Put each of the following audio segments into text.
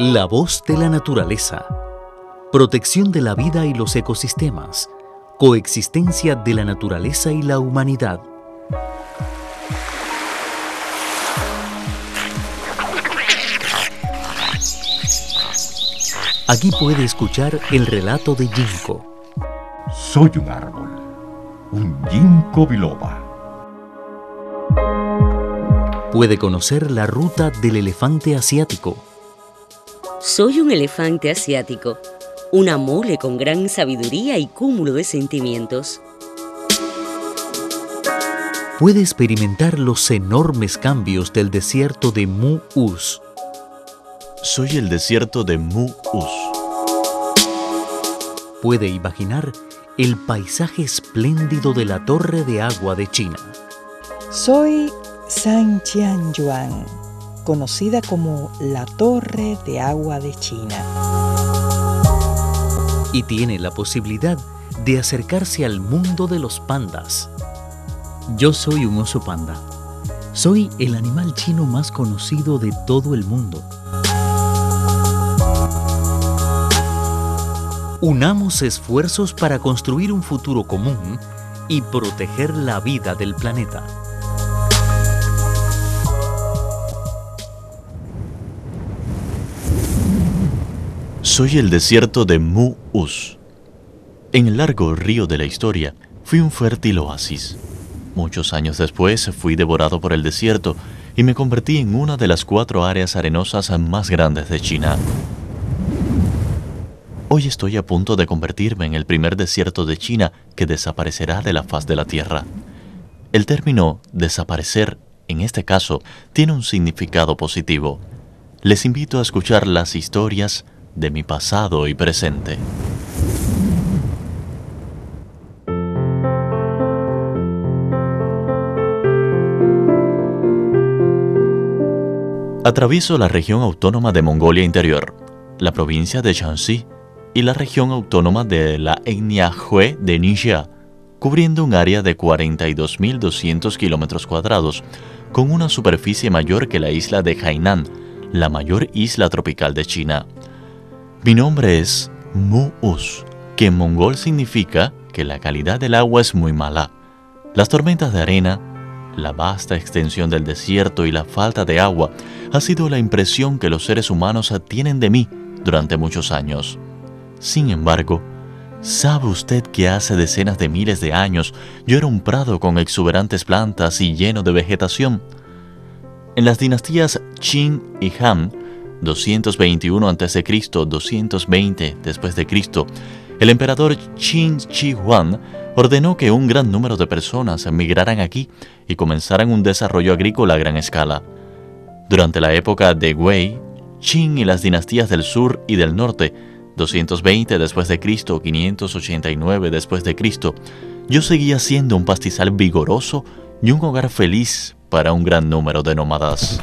La voz de la naturaleza. Protección de la vida y los ecosistemas. Coexistencia de la naturaleza y la humanidad. Aquí puede escuchar el relato de Ginkgo. Soy un árbol, un ginkgo biloba. Puede conocer la ruta del elefante asiático. Soy un elefante asiático, una mole con gran sabiduría y cúmulo de sentimientos. Puede experimentar los enormes cambios del desierto de Mu-Us. Soy el desierto de Mu-Us. Puede imaginar el paisaje espléndido de la Torre de Agua de China. Soy San Yuan, conocida como la Torre de Agua de China. Y tiene la posibilidad de acercarse al mundo de los pandas. Yo soy un oso panda. Soy el animal chino más conocido de todo el mundo. Unamos esfuerzos para construir un futuro común y proteger la vida del planeta. Soy el desierto de Mu-Us. En el largo río de la historia, fui un fértil oasis. Muchos años después fui devorado por el desierto y me convertí en una de las cuatro áreas arenosas más grandes de China. Hoy estoy a punto de convertirme en el primer desierto de China que desaparecerá de la faz de la Tierra. El término desaparecer, en este caso, tiene un significado positivo. Les invito a escuchar las historias de mi pasado y presente. Atravieso la región autónoma de Mongolia Interior, la provincia de Shanxi, y la región autónoma de la etnia Hui de Ningxia, cubriendo un área de 42.200 kilómetros cuadrados, con una superficie mayor que la isla de Hainan, la mayor isla tropical de China. Mi nombre es Mu-Us, que en mongol significa que la calidad del agua es muy mala. Las tormentas de arena, la vasta extensión del desierto y la falta de agua ha sido la impresión que los seres humanos tienen de mí durante muchos años. Sin embargo, ¿sabe usted que hace decenas de miles de años yo era un prado con exuberantes plantas y lleno de vegetación? En las dinastías Qin y Han, 221 a.C., 220 después de Cristo, el emperador Qin Shi Huang ordenó que un gran número de personas emigraran aquí y comenzaran un desarrollo agrícola a gran escala. Durante la época de Wei, Qin y las dinastías del sur y del norte 220 después de Cristo, 589 después de Cristo, yo seguía siendo un pastizal vigoroso y un hogar feliz para un gran número de nómadas.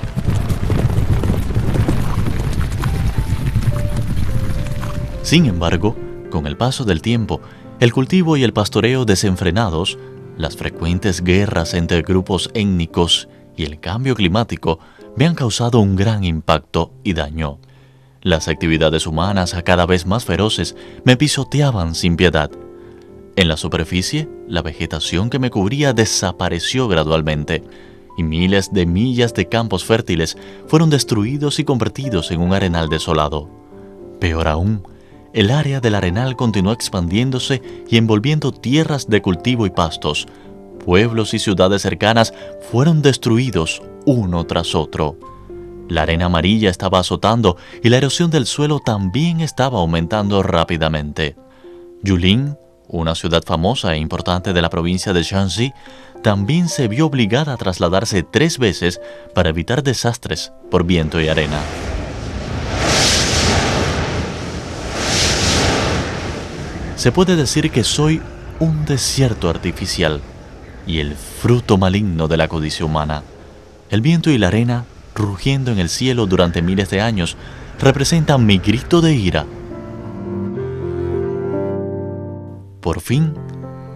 Sin embargo, con el paso del tiempo, el cultivo y el pastoreo desenfrenados, las frecuentes guerras entre grupos étnicos y el cambio climático me han causado un gran impacto y daño. Las actividades humanas, cada vez más feroces, me pisoteaban sin piedad. En la superficie, la vegetación que me cubría desapareció gradualmente, y miles de millas de campos fértiles fueron destruidos y convertidos en un arenal desolado. Peor aún, el área del arenal continuó expandiéndose y envolviendo tierras de cultivo y pastos. Pueblos y ciudades cercanas fueron destruidos uno tras otro. La arena amarilla estaba azotando y la erosión del suelo también estaba aumentando rápidamente. Yulin, una ciudad famosa e importante de la provincia de Shanxi, también se vio obligada a trasladarse tres veces para evitar desastres por viento y arena. Se puede decir que soy un desierto artificial y el fruto maligno de la codicia humana. El viento y la arena rugiendo en el cielo durante miles de años, representan mi grito de ira. Por fin,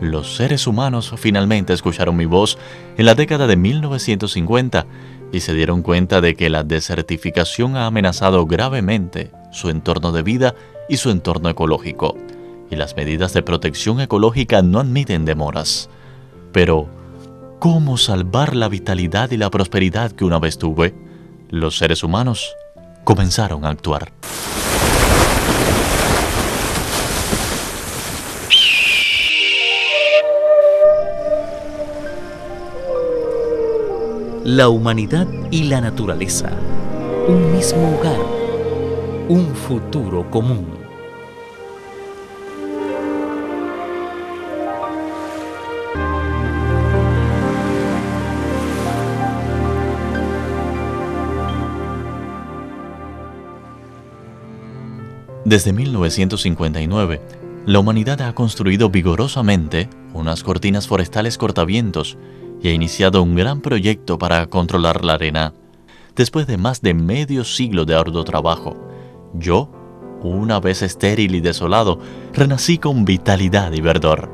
los seres humanos finalmente escucharon mi voz en la década de 1950 y se dieron cuenta de que la desertificación ha amenazado gravemente su entorno de vida y su entorno ecológico, y las medidas de protección ecológica no admiten demoras. Pero, ¿cómo salvar la vitalidad y la prosperidad que una vez tuve? Los seres humanos comenzaron a actuar. La humanidad y la naturaleza. Un mismo hogar. Un futuro común. Desde 1959, la humanidad ha construido vigorosamente unas cortinas forestales cortavientos y ha iniciado un gran proyecto para controlar la arena. Después de más de medio siglo de arduo trabajo, yo, una vez estéril y desolado, renací con vitalidad y verdor.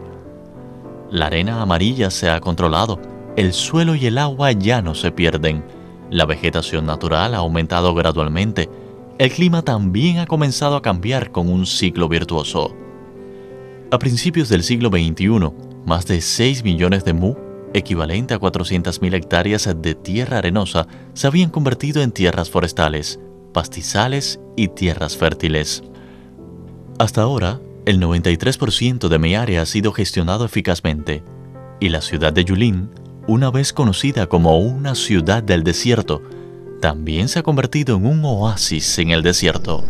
La arena amarilla se ha controlado, el suelo y el agua ya no se pierden, la vegetación natural ha aumentado gradualmente, el clima también ha comenzado a cambiar con un ciclo virtuoso. A principios del siglo XXI, más de 6 millones de mu equivalente a 400.000 hectáreas de tierra arenosa, se habían convertido en tierras forestales, pastizales y tierras fértiles. Hasta ahora, el 93% de mi área ha sido gestionado eficazmente, y la ciudad de Yulin, una vez conocida como una ciudad del desierto, también se ha convertido en un oasis en el desierto.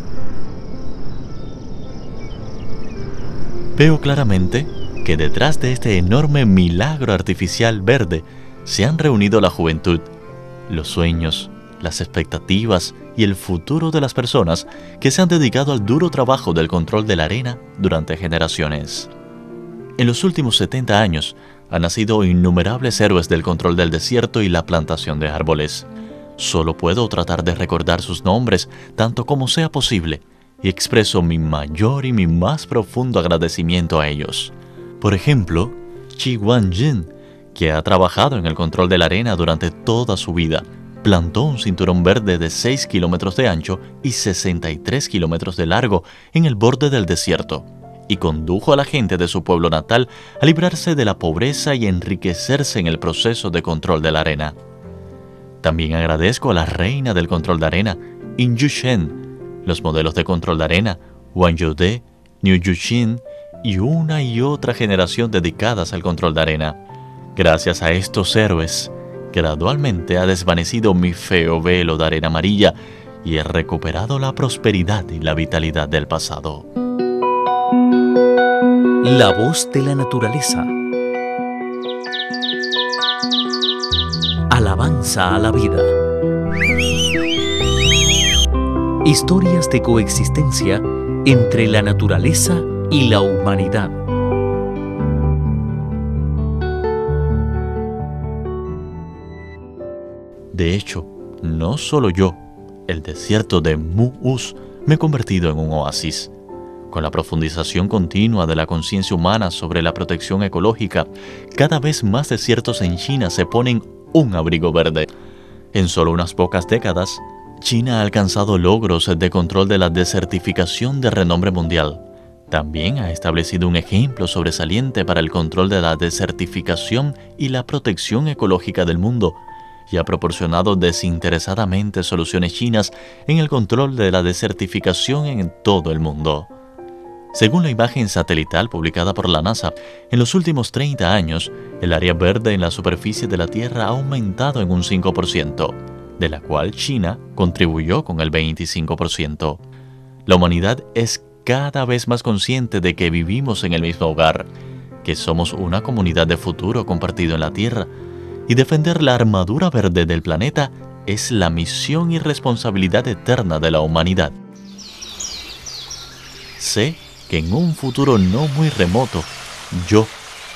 Veo claramente que detrás de este enorme milagro artificial verde se han reunido la juventud, los sueños, las expectativas y el futuro de las personas que se han dedicado al duro trabajo del control de la arena durante generaciones. En los últimos 70 años han nacido innumerables héroes del control del desierto y la plantación de árboles. Solo puedo tratar de recordar sus nombres tanto como sea posible y expreso mi mayor y mi más profundo agradecimiento a ellos. Por ejemplo, Chi Wan-jin, que ha trabajado en el control de la arena durante toda su vida, plantó un cinturón verde de 6 kilómetros de ancho y 63 kilómetros de largo en el borde del desierto y condujo a la gente de su pueblo natal a librarse de la pobreza y enriquecerse en el proceso de control de la arena. También agradezco a la reina del control de arena, In Shen, los modelos de control de arena, Wang Youde, Niu Yushin y una y otra generación dedicadas al control de arena. Gracias a estos héroes, gradualmente ha desvanecido mi feo velo de arena amarilla y he recuperado la prosperidad y la vitalidad del pasado. La voz de la naturaleza. A la vida. Historias de coexistencia entre la naturaleza y la humanidad. De hecho, no solo yo, el desierto de Mu'us me he convertido en un oasis. Con la profundización continua de la conciencia humana sobre la protección ecológica, cada vez más desiertos en China se ponen un abrigo verde. En solo unas pocas décadas, China ha alcanzado logros de control de la desertificación de renombre mundial. También ha establecido un ejemplo sobresaliente para el control de la desertificación y la protección ecológica del mundo y ha proporcionado desinteresadamente soluciones chinas en el control de la desertificación en todo el mundo. Según la imagen satelital publicada por la NASA, en los últimos 30 años, el área verde en la superficie de la Tierra ha aumentado en un 5%, de la cual China contribuyó con el 25%. La humanidad es cada vez más consciente de que vivimos en el mismo hogar, que somos una comunidad de futuro compartido en la Tierra, y defender la armadura verde del planeta es la misión y responsabilidad eterna de la humanidad. Sé que en un futuro no muy remoto, yo,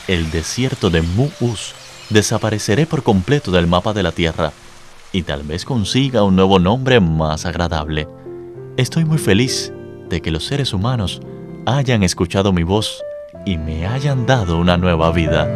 el desierto de Mu'us, desapareceré por completo del mapa de la Tierra y tal vez consiga un nuevo nombre más agradable. Estoy muy feliz de que los seres humanos hayan escuchado mi voz y me hayan dado una nueva vida.